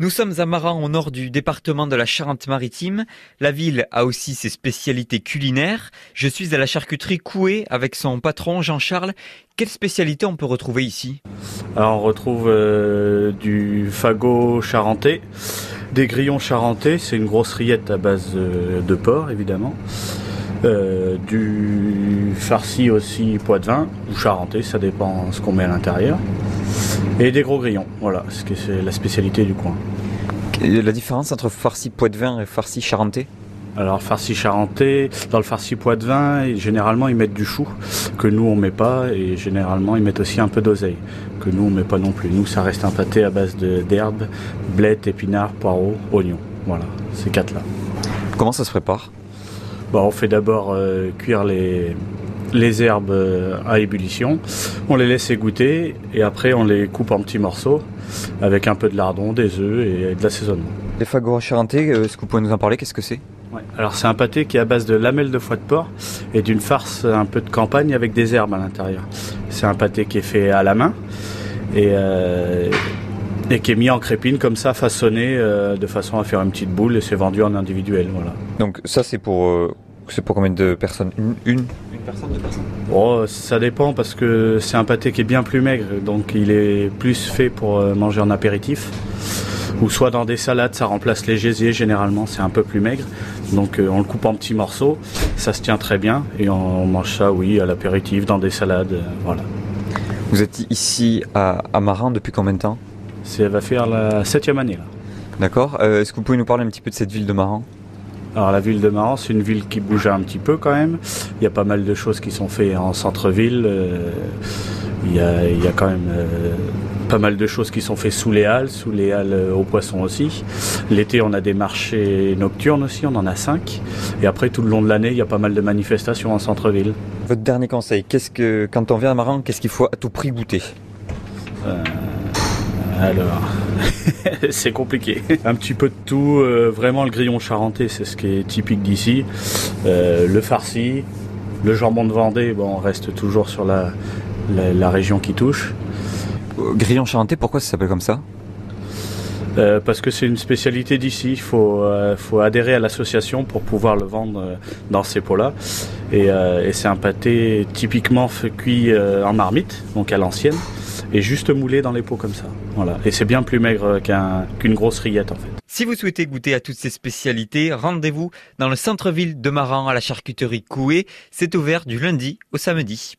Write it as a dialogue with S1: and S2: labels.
S1: Nous sommes à Maran, au nord du département de la Charente-Maritime. La ville a aussi ses spécialités culinaires. Je suis à la charcuterie Coué avec son patron Jean-Charles. Quelle spécialité on peut retrouver ici?
S2: On retrouve euh, du fagot charentais, des grillons charentais, c'est une grosse rillette à base de, de porc évidemment. Euh, du farci aussi poids de vin ou charentais, ça dépend ce qu'on met à l'intérieur. Et des gros grillons, voilà, ce que c'est la spécialité du coin.
S1: La différence entre farci poids de vin et farci charentais?
S2: Alors farci charentais, dans le farci poids de vin, généralement ils mettent du chou que nous on met pas et généralement ils mettent aussi un peu d'oseille que nous on met pas non plus. Nous ça reste un pâté à base d'herbes, blettes, épinards, poireaux, oignons. Voilà, ces quatre là.
S1: Comment ça se prépare?
S2: Bon, on fait d'abord euh, cuire les, les herbes euh, à ébullition. On les laisse égoutter et après on les coupe en petits morceaux avec un peu de lardon, des œufs et de l'assaisonnement.
S1: Les fagots charentais, euh, est-ce que vous pouvez nous en parler? Qu'est-ce que c'est?
S2: Alors c'est un pâté qui est à base de lamelles de foie de porc et d'une farce un peu de campagne avec des herbes à l'intérieur. C'est un pâté qui est fait à la main et, euh, et qui est mis en crépine comme ça, façonné euh, de façon à faire une petite boule et c'est vendu en individuel. Voilà.
S1: Donc ça c'est pour euh, c'est pour combien de personnes? Une Une, Deux personnes
S2: Bon, ça dépend parce que c'est un pâté qui est bien plus maigre, donc il est plus fait pour euh, manger en apéritif. Ou soit dans des salades, ça remplace les gésiers généralement, c'est un peu plus maigre. Donc euh, on le coupe en petits morceaux, ça se tient très bien et on mange ça, oui, à l'apéritif, dans des salades, euh, voilà.
S1: Vous êtes ici à, à Maran depuis combien de temps?
S2: Ça va faire la septième année là.
S1: D'accord. Euh, est-ce que vous pouvez nous parler un petit peu de cette ville de Maran
S2: Alors la ville de Maran, c'est une ville qui bouge un petit peu quand même. Il y a pas mal de choses qui sont faites en centre-ville. euh, il, y a, il y a quand même euh, pas mal de choses qui sont faites sous les halles, sous les halles euh, aux poissons aussi. L'été, on a des marchés nocturnes aussi, on en a cinq. Et après, tout le long de l'année, il y a pas mal de manifestations en centre-ville.
S1: Votre dernier conseil, qu'est-ce que quand on vient à Maran, qu'est-ce qu'il faut à tout prix goûter?
S2: Alors, c'est compliqué. Un petit peu de tout. euh, vraiment, le grillon charentais, c'est ce qui est typique d'ici. Euh, le farci, le jambon de Vendée, bon, on reste toujours sur la, la, la région qui touche.
S1: Euh, Grillon charentais, pourquoi ça s'appelle comme ça?
S2: Euh, parce que c'est une spécialité d'ici. Il faut, euh, faut adhérer à l'association pour pouvoir le vendre euh, dans ces pots-là. Et, euh, et c'est un pâté typiquement fait- cuit euh, en marmite, donc à l'ancienne, et juste moulé dans les pots comme ça. Voilà. Et c'est bien plus maigre qu'un- qu'une grosse rillette en fait.
S1: Si vous souhaitez goûter à toutes ces spécialités, rendez-vous dans le centre-ville de Maran à la charcuterie Coué. C'est ouvert du lundi au samedi.